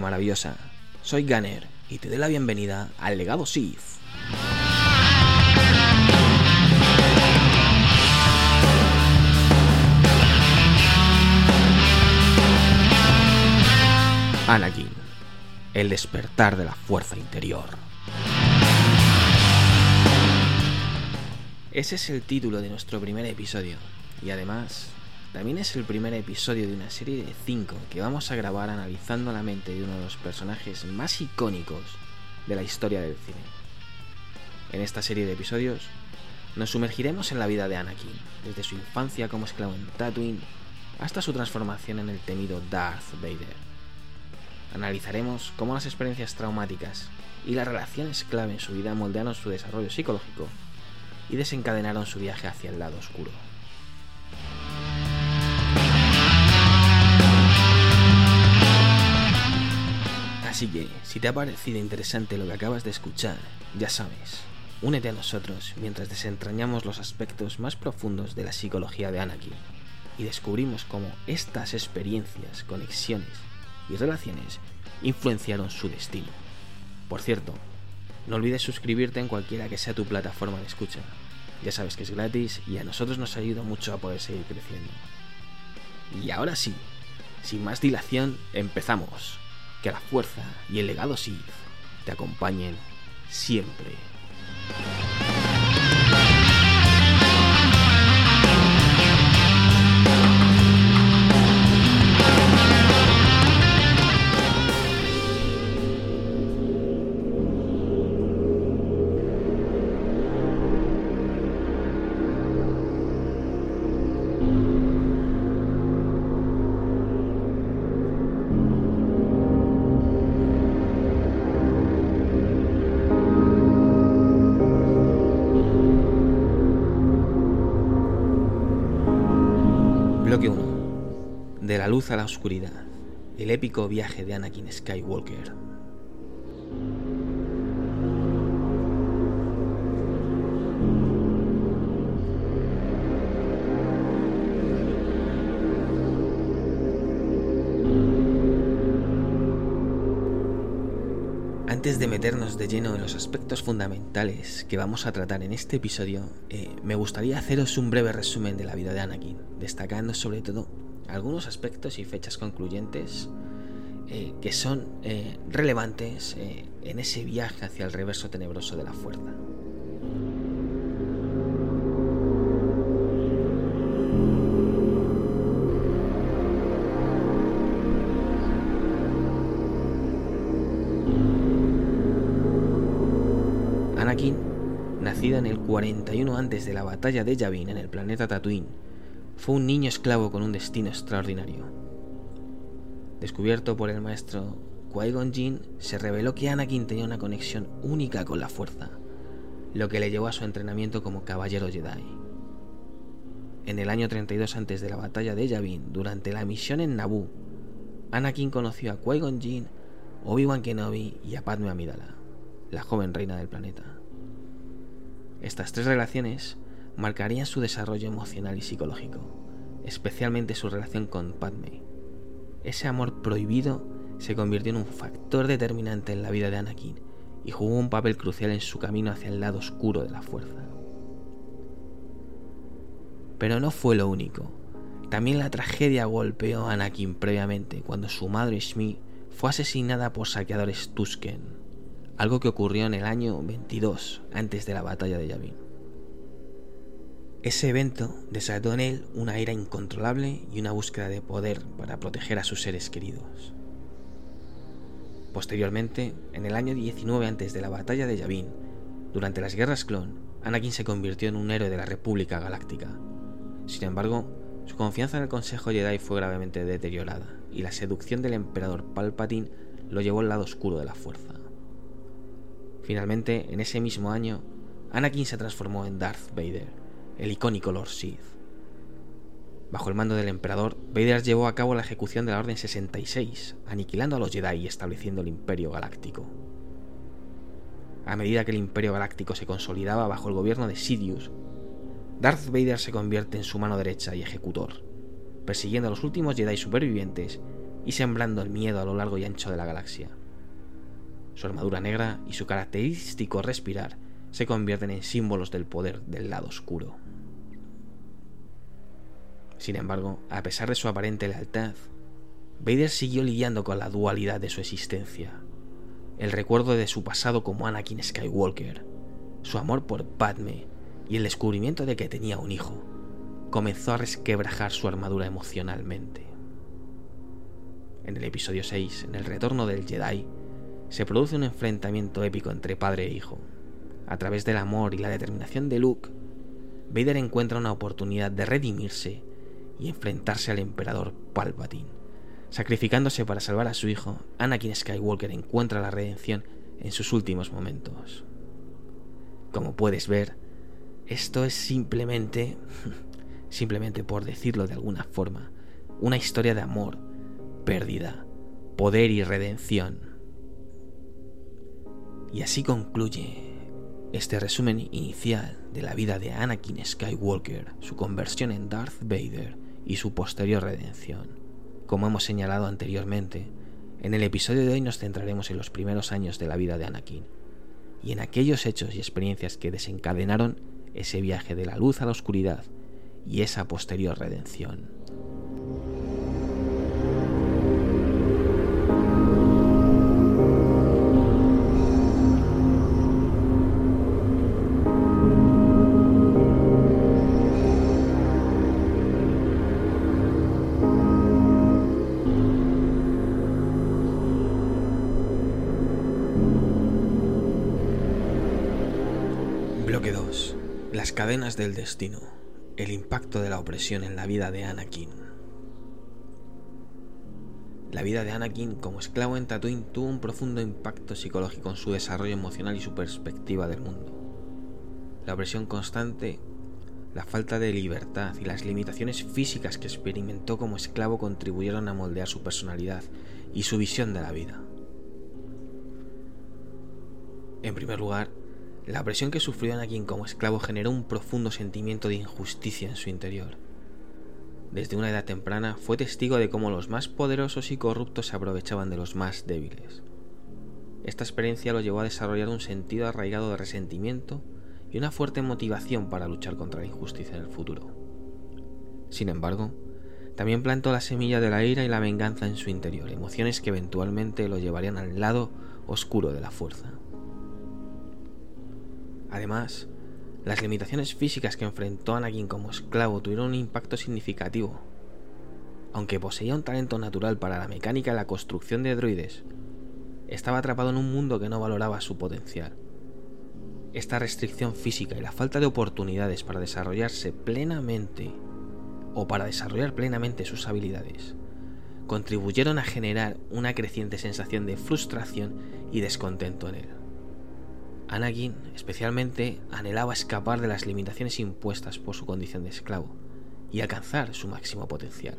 maravillosa. Soy Gunner y te doy la bienvenida al legado Sith. Anakin, el despertar de la fuerza interior. Ese es el título de nuestro primer episodio y además también es el primer episodio de una serie de 5 que vamos a grabar analizando la mente de uno de los personajes más icónicos de la historia del cine. En esta serie de episodios nos sumergiremos en la vida de Anakin, desde su infancia como esclavo en Tatooine hasta su transformación en el temido Darth Vader. Analizaremos cómo las experiencias traumáticas y las relaciones clave en su vida moldearon su desarrollo psicológico y desencadenaron su viaje hacia el lado oscuro. Así que, si te ha parecido interesante lo que acabas de escuchar, ya sabes, únete a nosotros mientras desentrañamos los aspectos más profundos de la psicología de Anakin y descubrimos cómo estas experiencias, conexiones y relaciones influenciaron su destino. Por cierto, no olvides suscribirte en cualquiera que sea tu plataforma de escucha. Ya sabes que es gratis y a nosotros nos ayuda mucho a poder seguir creciendo. Y ahora sí, sin más dilación, empezamos que la fuerza y el legado Sith te acompañen siempre. Luz a la oscuridad. El épico viaje de Anakin Skywalker. Antes de meternos de lleno en los aspectos fundamentales que vamos a tratar en este episodio, eh, me gustaría haceros un breve resumen de la vida de Anakin, destacando sobre todo algunos aspectos y fechas concluyentes eh, que son eh, relevantes en ese viaje hacia el reverso tenebroso de la fuerza. Anakin, nacida en el 41 antes de la batalla de Yavin en el planeta Tatooine, fue un niño esclavo con un destino extraordinario. Descubierto por el maestro Qui-Gon Jinn, se reveló que Anakin tenía una conexión única con la fuerza, lo que le llevó a su entrenamiento como caballero Jedi. En el año 32 antes de la batalla de Yavin, durante la misión en Naboo, Anakin conoció a Qui-Gon Jinn, Obi-Wan Kenobi y a Padme Amidala, la joven reina del planeta. Estas tres relaciones marcarían su desarrollo emocional y psicológico, especialmente su relación con Padme. Ese amor prohibido se convirtió en un factor determinante en la vida de Anakin y jugó un papel crucial en su camino hacia el lado oscuro de la fuerza. Pero no fue lo único. También la tragedia golpeó a Anakin previamente cuando su madre Shmi fue asesinada por saqueadores Tusken, algo que ocurrió en el año 22 antes de la batalla de Yavin. Ese evento desató en él una ira incontrolable y una búsqueda de poder para proteger a sus seres queridos. Posteriormente, en el año 19 antes de la batalla de Yavin, durante las guerras clon, Anakin se convirtió en un héroe de la República Galáctica. Sin embargo, su confianza en el Consejo Jedi fue gravemente deteriorada y la seducción del emperador Palpatine lo llevó al lado oscuro de la fuerza. Finalmente, en ese mismo año, Anakin se transformó en Darth Vader, el icónico Lord Sith. Bajo el mando del emperador, Vader llevó a cabo la ejecución de la Orden 66, aniquilando a los Jedi y estableciendo el Imperio Galáctico. A medida que el Imperio Galáctico se consolidaba bajo el gobierno de Sidious, Darth Vader se convierte en su mano derecha y ejecutor, persiguiendo a los últimos Jedi supervivientes y sembrando el miedo a lo largo y ancho de la galaxia. Su armadura negra y su característico respirar se convierten en símbolos del poder del lado oscuro. Sin embargo, a pesar de su aparente lealtad, Vader siguió lidiando con la dualidad de su existencia, el recuerdo de su pasado como Anakin Skywalker, su amor por Padme y el descubrimiento de que tenía un hijo, comenzó a resquebrajar su armadura emocionalmente. En el episodio 6, en el retorno del Jedi, se produce un enfrentamiento épico entre padre e hijo. A través del amor y la determinación de Luke, Vader encuentra una oportunidad de redimirse y enfrentarse al emperador Palpatine. Sacrificándose para salvar a su hijo, Anakin Skywalker encuentra la redención en sus últimos momentos. Como puedes ver, esto es simplemente, simplemente por decirlo de alguna forma, una historia de amor, pérdida, poder y redención. Y así concluye este resumen inicial de la vida de Anakin Skywalker, su conversión en Darth Vader y su posterior redención. Como hemos señalado anteriormente, en el episodio de hoy nos centraremos en los primeros años de la vida de Anakin y en aquellos hechos y experiencias que desencadenaron ese viaje de la luz a la oscuridad y esa posterior redención. Cadenas del destino. El impacto de la opresión en la vida de Anakin. La vida de Anakin como esclavo en Tatooine tuvo un profundo impacto psicológico en su desarrollo emocional y su perspectiva del mundo. La opresión constante, la falta de libertad y las limitaciones físicas que experimentó como esclavo contribuyeron a moldear su personalidad y su visión de la vida. En primer lugar, la presión que sufrió Anakin como esclavo generó un profundo sentimiento de injusticia en su interior. Desde una edad temprana fue testigo de cómo los más poderosos y corruptos se aprovechaban de los más débiles. Esta experiencia lo llevó a desarrollar un sentido arraigado de resentimiento y una fuerte motivación para luchar contra la injusticia en el futuro. Sin embargo, también plantó la semilla de la ira y la venganza en su interior, emociones que eventualmente lo llevarían al lado oscuro de la fuerza. Además, las limitaciones físicas que enfrentó Anakin como esclavo tuvieron un impacto significativo. Aunque poseía un talento natural para la mecánica y la construcción de droides, estaba atrapado en un mundo que no valoraba su potencial. Esta restricción física y la falta de oportunidades para desarrollarse plenamente o para desarrollar plenamente sus habilidades contribuyeron a generar una creciente sensación de frustración y descontento en él. Anakin especialmente anhelaba escapar de las limitaciones impuestas por su condición de esclavo y alcanzar su máximo potencial.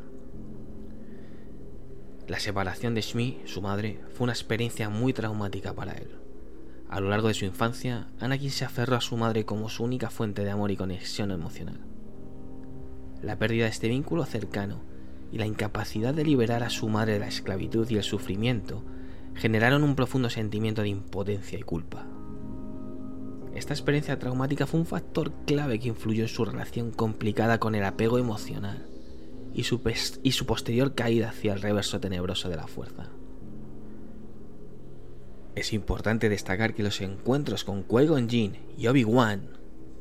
La separación de Shmi, su madre, fue una experiencia muy traumática para él. A lo largo de su infancia, Anakin se aferró a su madre como su única fuente de amor y conexión emocional. La pérdida de este vínculo cercano y la incapacidad de liberar a su madre de la esclavitud y el sufrimiento generaron un profundo sentimiento de impotencia y culpa. Esta experiencia traumática fue un factor clave que influyó en su relación complicada con el apego emocional y su, y su posterior caída hacia el reverso tenebroso de la fuerza. Es importante destacar que los encuentros con Qui-Gon y Obi-Wan,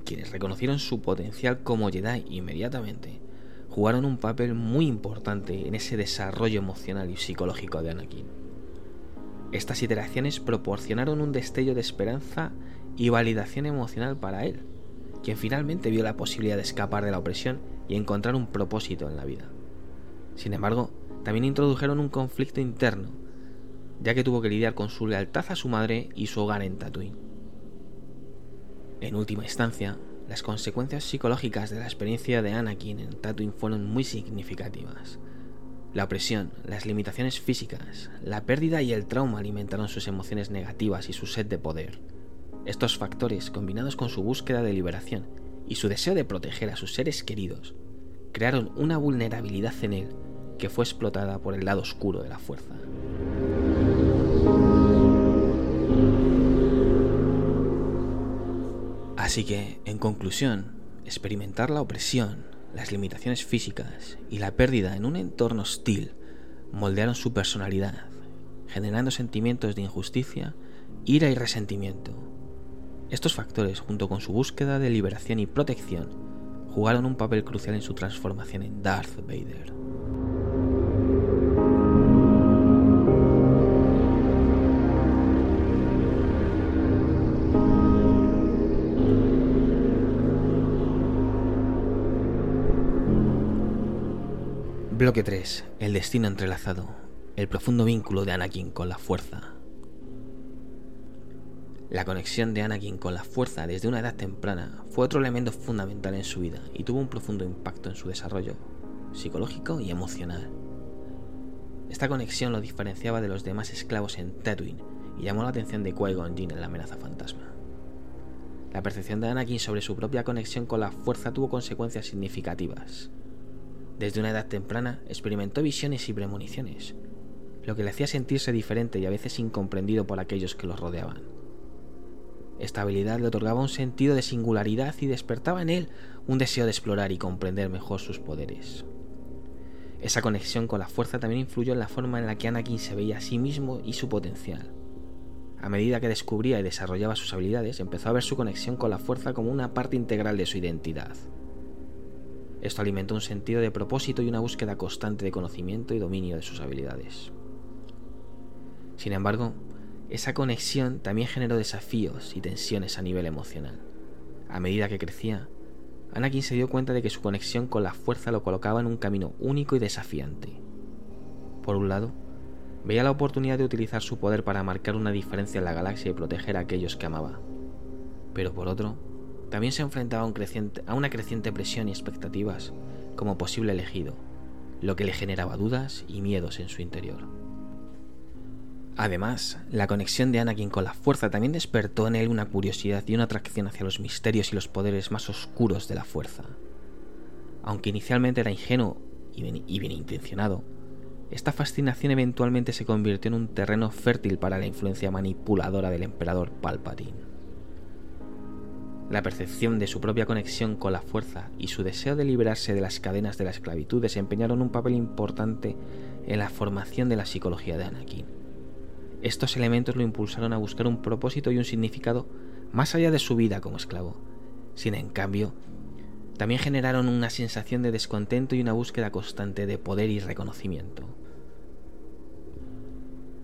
quienes reconocieron su potencial como Jedi inmediatamente, jugaron un papel muy importante en ese desarrollo emocional y psicológico de Anakin. Estas iteraciones proporcionaron un destello de esperanza y validación emocional para él, quien finalmente vio la posibilidad de escapar de la opresión y encontrar un propósito en la vida. Sin embargo, también introdujeron un conflicto interno, ya que tuvo que lidiar con su lealtad a su madre y su hogar en Tatooine. En última instancia, las consecuencias psicológicas de la experiencia de Anakin en Tatooine fueron muy significativas. La opresión, las limitaciones físicas, la pérdida y el trauma alimentaron sus emociones negativas y su sed de poder. Estos factores, combinados con su búsqueda de liberación y su deseo de proteger a sus seres queridos, crearon una vulnerabilidad en él que fue explotada por el lado oscuro de la fuerza. Así que, en conclusión, experimentar la opresión, las limitaciones físicas y la pérdida en un entorno hostil moldearon su personalidad, generando sentimientos de injusticia, ira y resentimiento. Estos factores, junto con su búsqueda de liberación y protección, jugaron un papel crucial en su transformación en Darth Vader. Bloque 3. El destino entrelazado. El profundo vínculo de Anakin con la fuerza. La conexión de Anakin con la fuerza desde una edad temprana fue otro elemento fundamental en su vida y tuvo un profundo impacto en su desarrollo psicológico y emocional. Esta conexión lo diferenciaba de los demás esclavos en Tatooine y llamó la atención de Qui-Gon Jinn en la amenaza fantasma. La percepción de Anakin sobre su propia conexión con la fuerza tuvo consecuencias significativas. Desde una edad temprana experimentó visiones y premoniciones, lo que le hacía sentirse diferente y a veces incomprendido por aquellos que lo rodeaban. Esta habilidad le otorgaba un sentido de singularidad y despertaba en él un deseo de explorar y comprender mejor sus poderes. Esa conexión con la fuerza también influyó en la forma en la que Anakin se veía a sí mismo y su potencial. A medida que descubría y desarrollaba sus habilidades, empezó a ver su conexión con la fuerza como una parte integral de su identidad. Esto alimentó un sentido de propósito y una búsqueda constante de conocimiento y dominio de sus habilidades. Sin embargo, esa conexión también generó desafíos y tensiones a nivel emocional. A medida que crecía, Anakin se dio cuenta de que su conexión con la fuerza lo colocaba en un camino único y desafiante. Por un lado, veía la oportunidad de utilizar su poder para marcar una diferencia en la galaxia y proteger a aquellos que amaba. Pero por otro, también se enfrentaba a, a una creciente presión y expectativas como posible elegido, lo que le generaba dudas y miedos en su interior. Además, la conexión de Anakin con la fuerza también despertó en él una curiosidad y una atracción hacia los misterios y los poderes más oscuros de la fuerza. Aunque inicialmente era ingenuo y bien, intencionado, esta fascinación eventualmente se convirtió en un terreno fértil para la influencia manipuladora del emperador Palpatine. La percepción de su propia conexión con la fuerza y su deseo de liberarse de las cadenas de la esclavitud desempeñaron un papel importante en la formación de la psicología de Anakin. Estos elementos lo impulsaron a buscar un propósito y un significado más allá de su vida como esclavo. Sin en cambio, también generaron una sensación de descontento y una búsqueda constante de poder y reconocimiento.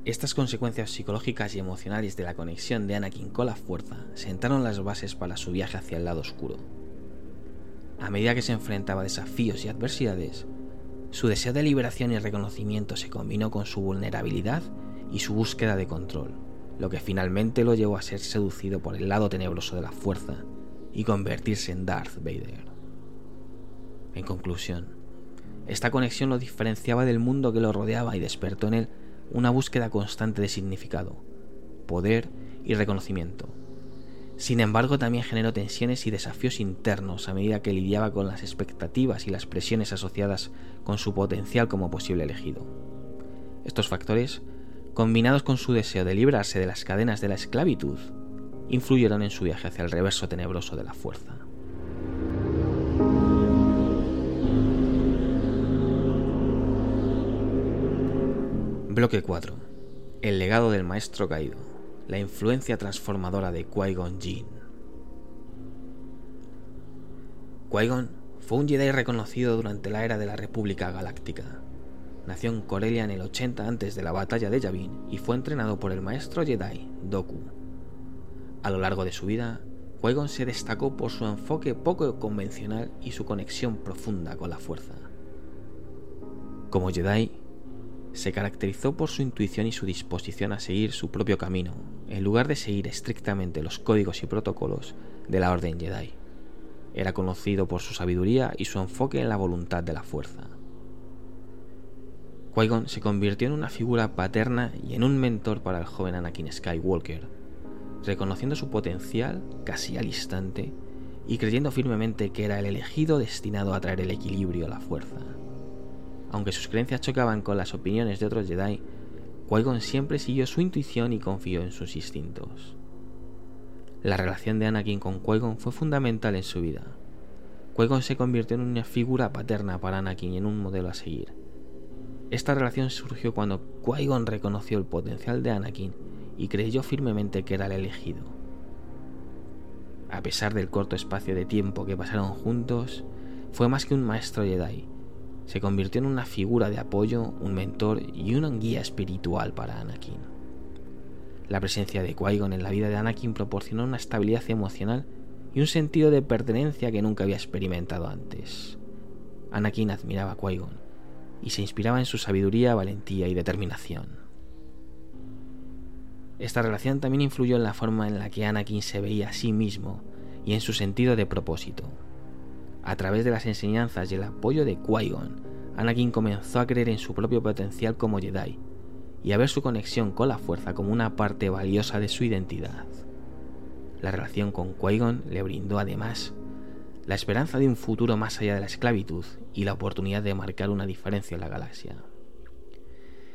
Estas consecuencias psicológicas y emocionales de la conexión de Anakin con la fuerza sentaron las bases para su viaje hacia el lado oscuro. A medida que se enfrentaba a desafíos y adversidades, su deseo de liberación y reconocimiento se combinó con su vulnerabilidad y su búsqueda de control, lo que finalmente lo llevó a ser seducido por el lado tenebroso de la fuerza y convertirse en Darth Vader. En conclusión, esta conexión lo diferenciaba del mundo que lo rodeaba y despertó en él una búsqueda constante de significado, poder y reconocimiento. Sin embargo, también generó tensiones y desafíos internos a medida que lidiaba con las expectativas y las presiones asociadas con su potencial como posible elegido. Estos factores, combinados con su deseo de librarse de las cadenas de la esclavitud, influyeron en su viaje hacia el reverso tenebroso de la fuerza. Bloque 4. El legado del maestro caído. La influencia transformadora de Qui-Gon Jinn. Qui-Gon fue un Jedi reconocido durante la era de la República Galáctica. Nació en Corellia en el 80 antes de la batalla de Yavin y fue entrenado por el maestro Jedi, Doku. A lo largo de su vida, Qui-Gon se destacó por su enfoque poco convencional y su conexión profunda con la fuerza. Como Jedi, se caracterizó por su intuición y su disposición a seguir su propio camino, en lugar de seguir estrictamente los códigos y protocolos de la Orden Jedi. Era conocido por su sabiduría y su enfoque en la voluntad de la fuerza. Qui-Gon se convirtió en una figura paterna y en un mentor para el joven Anakin Skywalker, reconociendo su potencial casi al instante y creyendo firmemente que era el elegido destinado a traer el equilibrio a la fuerza. Aunque sus creencias chocaban con las opiniones de otros Jedi, Qui-Gon siempre siguió su intuición y confió en sus instintos. La relación de Anakin con Qui-Gon fue fundamental en su vida. Qui-Gon se convirtió en una figura paterna para Anakin y en un modelo a seguir. Esta relación surgió cuando Qui-Gon reconoció el potencial de Anakin y creyó firmemente que era el elegido. A pesar del corto espacio de tiempo que pasaron juntos, fue más que un maestro Jedi. Se convirtió en una figura de apoyo, un mentor y una guía espiritual para Anakin. La presencia de Qui-Gon en la vida de Anakin proporcionó una estabilidad emocional y un sentido de pertenencia que nunca había experimentado antes. Anakin admiraba a Qui-Gon y se inspiraba en su sabiduría, valentía y determinación. Esta relación también influyó en la forma en la que Anakin se veía a sí mismo y en su sentido de propósito. A través de las enseñanzas y el apoyo de Qui-Gon, Anakin comenzó a creer en su propio potencial como Jedi y a ver su conexión con la fuerza como una parte valiosa de su identidad. La relación con Qui-Gon le brindó además la esperanza de un futuro más allá de la esclavitud y la oportunidad de marcar una diferencia en la galaxia.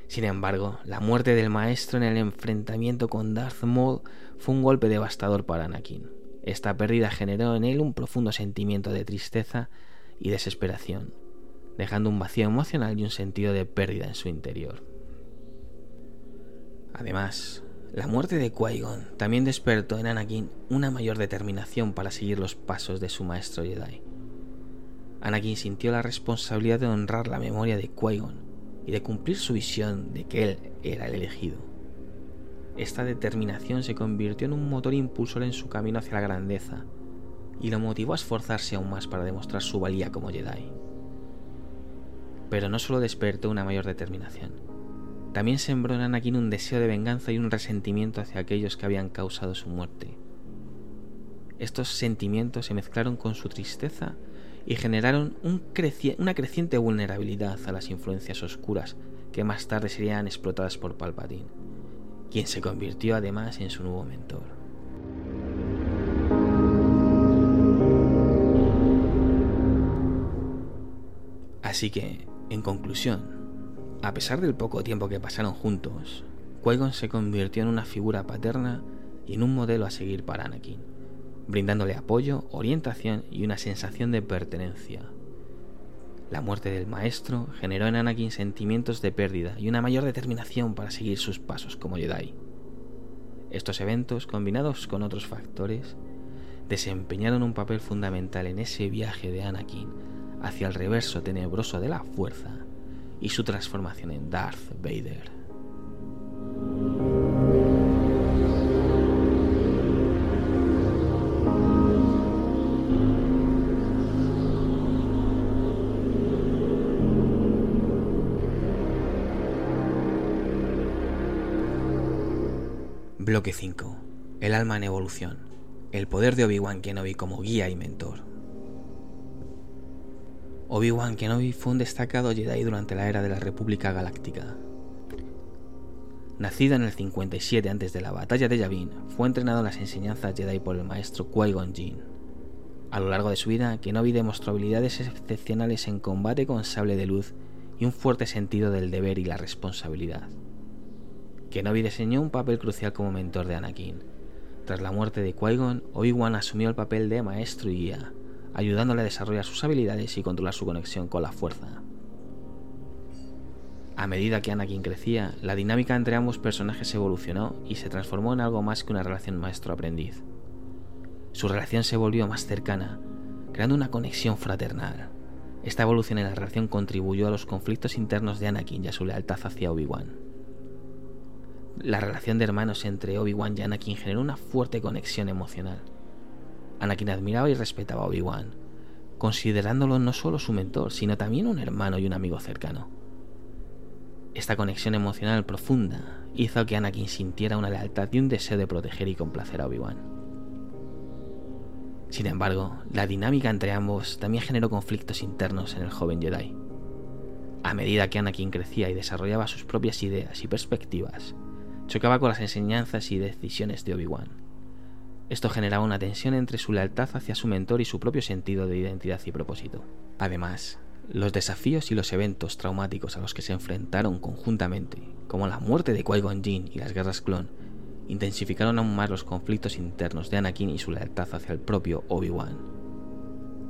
Sin embargo, la muerte del maestro en el enfrentamiento con Darth Maul fue un golpe devastador para Anakin. Esta pérdida generó en él un profundo sentimiento de tristeza y desesperación, dejando un vacío emocional y un sentido de pérdida en su interior. Además, la muerte de Qui-Gon también despertó en Anakin una mayor determinación para seguir los pasos de su maestro Jedi. Anakin sintió la responsabilidad de honrar la memoria de Qui-Gon y de cumplir su visión de que él era el elegido. Esta determinación se convirtió en un motor impulsor en su camino hacia la grandeza y lo motivó a esforzarse aún más para demostrar su valía como Jedi. Pero no solo despertó una mayor determinación, también sembró en un deseo de venganza y un resentimiento hacia aquellos que habían causado su muerte. Estos sentimientos se mezclaron con su tristeza y generaron una creciente vulnerabilidad a las influencias oscuras que más tarde serían explotadas por Palpatine, quien se convirtió además en su nuevo mentor. Así que, en conclusión, a pesar del poco tiempo que pasaron juntos, Qui-Gon se convirtió en una figura paterna y en un modelo a seguir para Anakin, brindándole apoyo, orientación y una sensación de pertenencia. La muerte del maestro generó en Anakin sentimientos de pérdida y una mayor determinación para seguir sus pasos como Jedi. Estos eventos, combinados con otros factores, desempeñaron un papel fundamental en ese viaje de Anakin hacia el reverso tenebroso de la fuerza y su transformación en Darth Vader. Bloque 5. El alma en evolución. El poder de Obi-Wan Kenobi como guía y mentor. Obi-Wan Kenobi fue un destacado Jedi durante la era de la República Galáctica. Nacido en el 57 antes de la batalla de Yavin, fue entrenado en las enseñanzas Jedi por el maestro Qui-Gon Jinn. A lo largo de su vida, Kenobi demostró habilidades excepcionales en combate con sable de luz y un fuerte sentido del deber y la responsabilidad. Kenobi diseñó un papel crucial como mentor de Anakin. Tras la muerte de Qui-Gon, Obi-Wan asumió el papel de maestro y guía, ayudándole a desarrollar sus habilidades y controlar su conexión con la fuerza. A medida que Anakin crecía, la dinámica entre ambos personajes evolucionó y se transformó en algo más que una relación maestro-aprendiz. Su relación se volvió más cercana, creando una conexión fraternal. Esta evolución en la relación contribuyó a los conflictos internos de Anakin y a su lealtad hacia Obi-Wan. La relación de hermanos entre Obi-Wan y Anakin generó una fuerte conexión emocional Anakin admiraba y respetaba a Obi-Wan, considerándolo no solo su mentor, sino también un hermano y un amigo cercano. Esta conexión emocional profunda hizo que Anakin sintiera una lealtad y un deseo de proteger y complacer a Obi-Wan. Sin embargo, la dinámica entre ambos también generó conflictos internos en el joven Jedi. A medida que Anakin crecía y desarrollaba sus propias ideas y perspectivas, chocaba con las enseñanzas y decisiones de Obi-Wan esto generaba una tensión entre su lealtad hacia su mentor y su propio sentido de identidad y propósito. Además, Los desafíos y los eventos traumáticos a los que se enfrentaron conjuntamente, como la muerte de Qui-Gon Jinn y las guerras clon, intensificaron aún más los conflictos internos de Anakin y su lealtad hacia el propio Obi-Wan.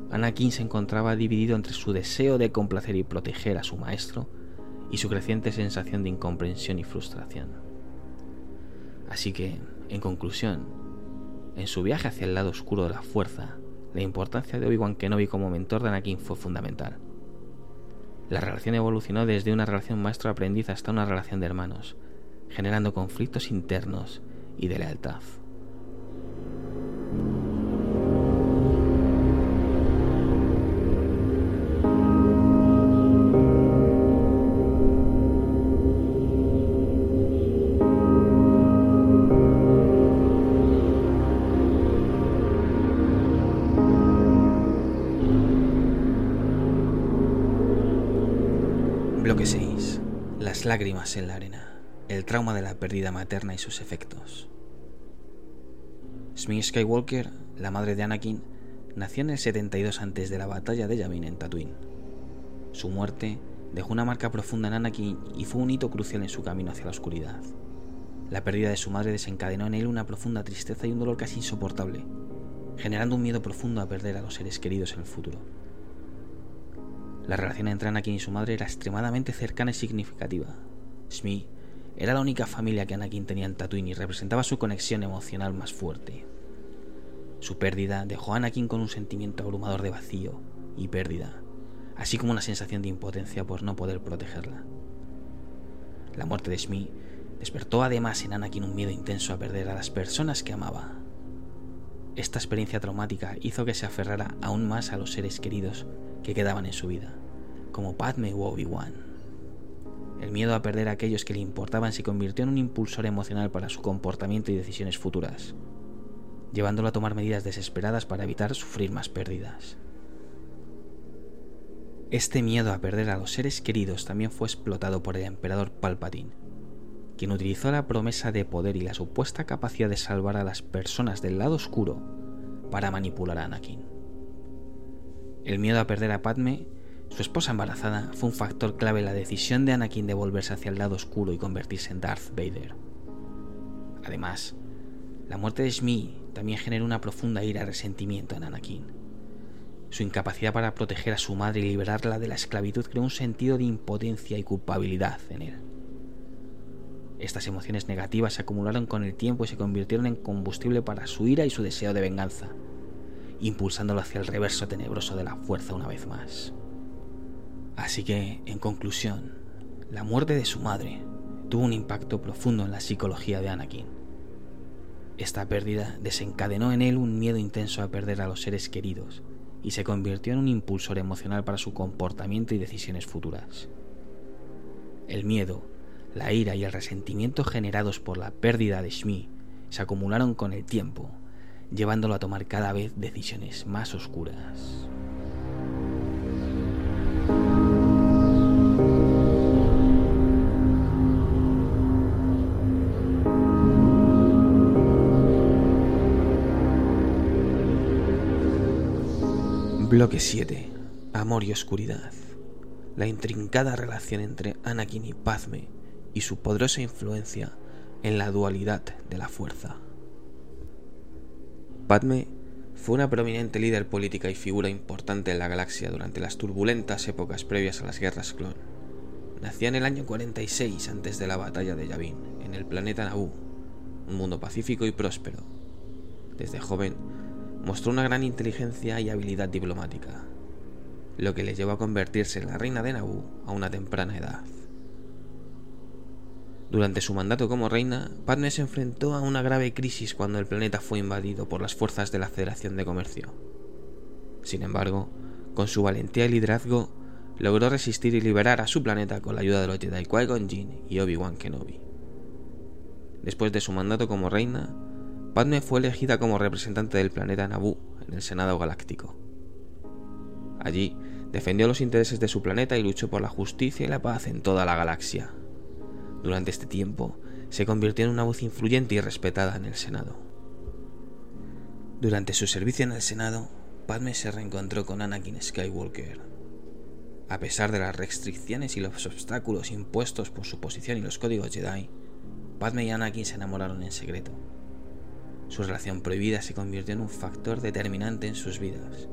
Anakin se encontraba dividido entre su deseo de complacer y proteger a su maestro y su creciente sensación de incomprensión y frustración. Así que, en conclusión, en su viaje hacia el lado oscuro de la fuerza, la importancia de Obi-Wan Kenobi como mentor de Anakin fue fundamental. La relación evolucionó desde una relación maestro-aprendiz hasta una relación de hermanos, generando conflictos internos y de lealtad. Lágrimas en la arena. El trauma de la pérdida materna y sus efectos. Smith Skywalker, la madre de Anakin, nació en el 72 antes de la batalla de Yavin en Tatooine. Su muerte dejó una marca profunda en Anakin y fue un hito crucial en su camino hacia la oscuridad. La pérdida de su madre desencadenó en él una profunda tristeza y un dolor casi insoportable, generando un miedo profundo a perder a los seres queridos en el futuro. La relación entre Anakin y su madre era extremadamente cercana y significativa. Shmi era la única familia que Anakin tenía en Tatooine y representaba su conexión emocional más fuerte. Su pérdida dejó a Anakin con un sentimiento abrumador de vacío y pérdida, así como una sensación de impotencia por no poder protegerla. La muerte de Shmi despertó además en Anakin un miedo intenso a perder a las personas que amaba. Esta experiencia traumática hizo que se aferrara aún más a los seres queridos que quedaban en su vida, como Padme u Obi-Wan. Miedo a perder a aquellos que le importaban se convirtió en un impulsor emocional para su comportamiento y decisiones futuras, llevándolo a tomar medidas desesperadas para evitar sufrir más pérdidas. Este miedo a perder a los seres queridos también fue explotado por el emperador Palpatine, quien utilizó la promesa de poder y la supuesta capacidad de salvar a las personas del lado oscuro para manipular a Anakin. El miedo a perder a Padme, su esposa embarazada, fue un factor clave en la decisión de Anakin de volverse hacia el lado oscuro y convertirse en Darth Vader. Además, la muerte de Shmi también generó una profunda ira y resentimiento en Anakin. Su incapacidad para proteger a su madre y liberarla de la esclavitud creó un sentido de impotencia y culpabilidad en él. Estas emociones negativas se acumularon con el tiempo y se convirtieron en combustible para su ira y su deseo de venganza, impulsándolo hacia el reverso tenebroso de la fuerza una vez más. Así que, en conclusión, la muerte de su madre tuvo un impacto profundo en la psicología de Anakin. Esta pérdida desencadenó en él un miedo intenso a perder a los seres queridos y se convirtió en un impulsor emocional para su comportamiento y decisiones futuras. El miedo, la ira y el resentimiento generados por la pérdida de Shmi se acumularon con el tiempo llevándolo a tomar cada vez decisiones más oscuras. Bloque 7. Amor y oscuridad. La intrincada relación entre Anakin y Padme y su poderosa influencia en la dualidad de la fuerza. Padme fue una prominente líder política y figura importante en la galaxia durante las turbulentas épocas previas a las guerras clon. Nacía en el año 46 antes de la batalla de Yavin, en el planeta Naboo, un mundo pacífico y próspero. Desde joven, mostró una gran inteligencia y habilidad diplomática, lo que le llevó a convertirse en la reina de Naboo a una temprana edad. Durante su mandato como reina, Padme se enfrentó a una grave crisis cuando el planeta fue invadido por las fuerzas de la Federación de Comercio. Sin embargo, con su valentía y liderazgo, logró resistir y liberar a su planeta con la ayuda de los Jedi Qui-Gon Jinn y Obi-Wan Kenobi. Después de su mandato como reina, Padme fue elegida como representante del planeta Naboo en el Senado Galáctico. Allí defendió los intereses de su planeta y luchó por la justicia y la paz en toda la galaxia. Durante este tiempo, se convirtió en una voz influyente y respetada en el Senado. Durante su servicio en el Senado, Padme se reencontró con Anakin Skywalker. A pesar de las restricciones y los obstáculos impuestos por su posición y los códigos Jedi, Padme y Anakin se enamoraron en secreto. Su relación prohibida se convirtió en un factor determinante en sus vidas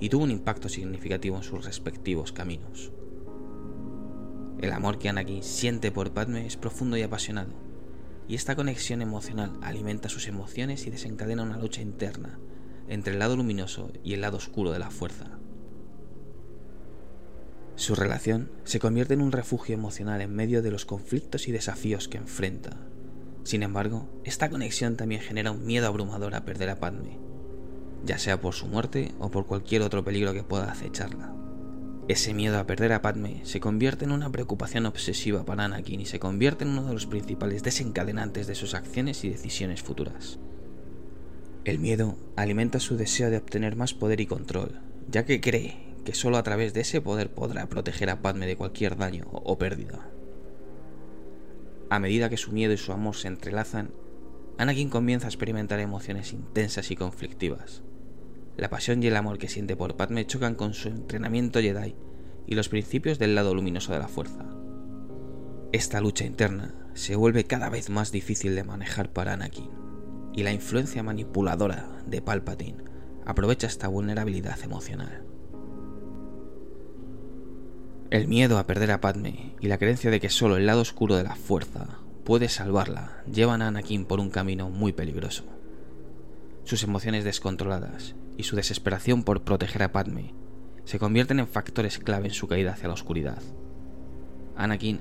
y tuvo un impacto significativo en sus respectivos caminos. El amor que Anakin siente por Padme es profundo y apasionado, y esta conexión emocional alimenta sus emociones y desencadena una lucha interna entre el lado luminoso y el lado oscuro de la fuerza. Su relación se convierte en un refugio emocional en medio de los conflictos y desafíos que enfrenta. Sin embargo, esta conexión también genera un miedo abrumador a perder a Padme, ya sea por su muerte o por cualquier otro peligro que pueda acecharla. Ese miedo a perder a Padme se convierte en una preocupación obsesiva para Anakin y se convierte en uno de los principales desencadenantes de sus acciones y decisiones futuras. El miedo alimenta su deseo de obtener más poder y control, ya que cree que solo a través de ese poder podrá proteger a Padme de cualquier daño o pérdida. A medida que su miedo y su amor se entrelazan, Anakin comienza a experimentar emociones intensas y conflictivas. La pasión y el amor que siente por Padme chocan con su entrenamiento Jedi y los principios del lado luminoso de la fuerza. Esta lucha interna se vuelve cada vez más difícil de manejar para Anakin, y la influencia manipuladora de Palpatine aprovecha esta vulnerabilidad emocional. El miedo a perder a Padme y la creencia de que solo el lado oscuro de la fuerza puede salvarla llevan a Anakin por un camino muy peligroso. Sus emociones descontroladas y su desesperación por proteger a Padme se convierten en factores clave en su caída hacia la oscuridad. Anakin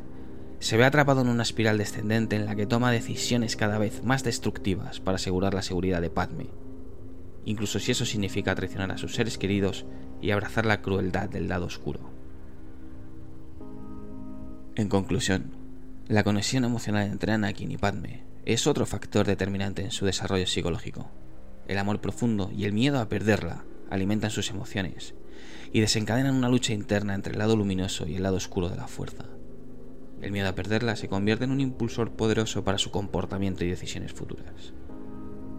se ve atrapado en una espiral descendente en la que toma decisiones cada vez más destructivas para asegurar la seguridad de Padme, incluso si eso significa traicionar a sus seres queridos y abrazar la crueldad del lado oscuro. En conclusión, la conexión emocional entre Anakin y Padme es otro factor determinante en su desarrollo psicológico. El amor profundo y el miedo a perderla alimentan sus emociones y desencadenan una lucha interna entre el lado luminoso y el lado oscuro de la fuerza. El miedo a perderla se convierte en un impulsor poderoso para su comportamiento y decisiones futuras,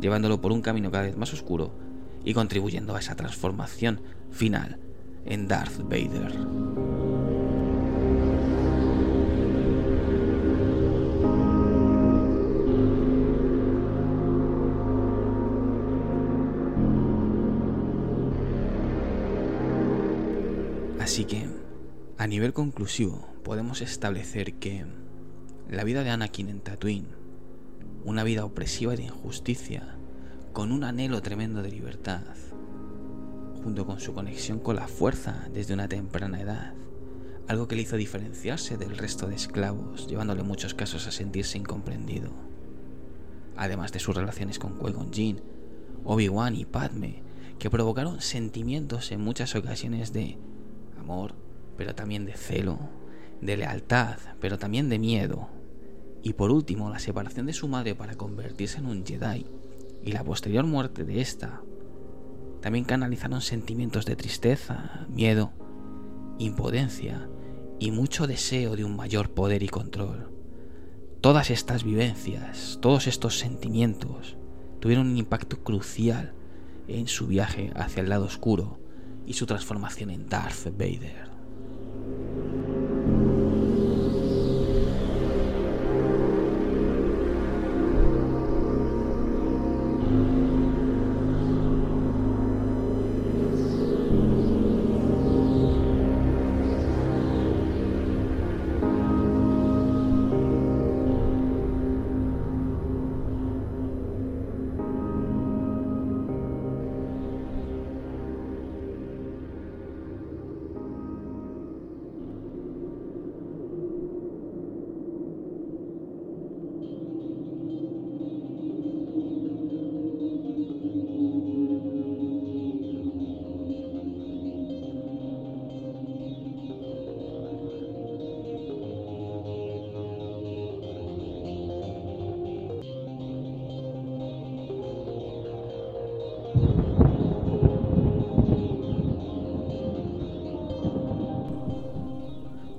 llevándolo por un camino cada vez más oscuro y contribuyendo a esa transformación final en Darth Vader. A nivel conclusivo, podemos establecer que la vida de Anakin en Tatooine, una vida opresiva de injusticia, con un anhelo tremendo de libertad, junto con su conexión con la fuerza desde una temprana edad, algo que le hizo diferenciarse del resto de esclavos, llevándole en muchos casos a sentirse incomprendido. Además de sus relaciones con Qui-Gon Jinn, Obi-Wan y Padme, que provocaron sentimientos en muchas ocasiones de amor, pero también de celo, de lealtad, pero también de miedo. Y por último, la separación de su madre para convertirse en un Jedi y la posterior muerte de esta también canalizaron sentimientos de tristeza, miedo, impotencia y mucho deseo de un mayor poder y control. Todas estas vivencias, todos estos sentimientos tuvieron un impacto crucial en su viaje hacia el lado oscuro y su transformación en Darth Vader.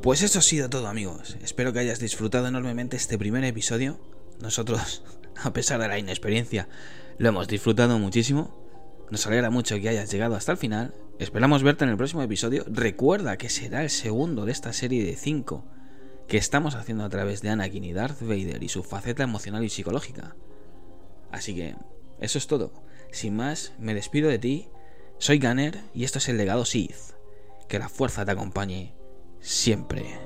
Pues eso ha sido todo amigos. Espero que hayas disfrutado enormemente este primer episodio. Nosotros, a pesar de la inexperiencia, lo hemos disfrutado muchísimo. Nos alegra mucho que hayas llegado hasta el final. Esperamos verte en el próximo episodio. Recuerda que será el segundo de esta serie de 5 que estamos haciendo a través de Anakin y Darth Vader y su faceta emocional y psicológica. Así que, eso es todo. Sin más, me despido de ti. Soy Gunner y esto es el legado Sith. Que la fuerza te acompañe siempre.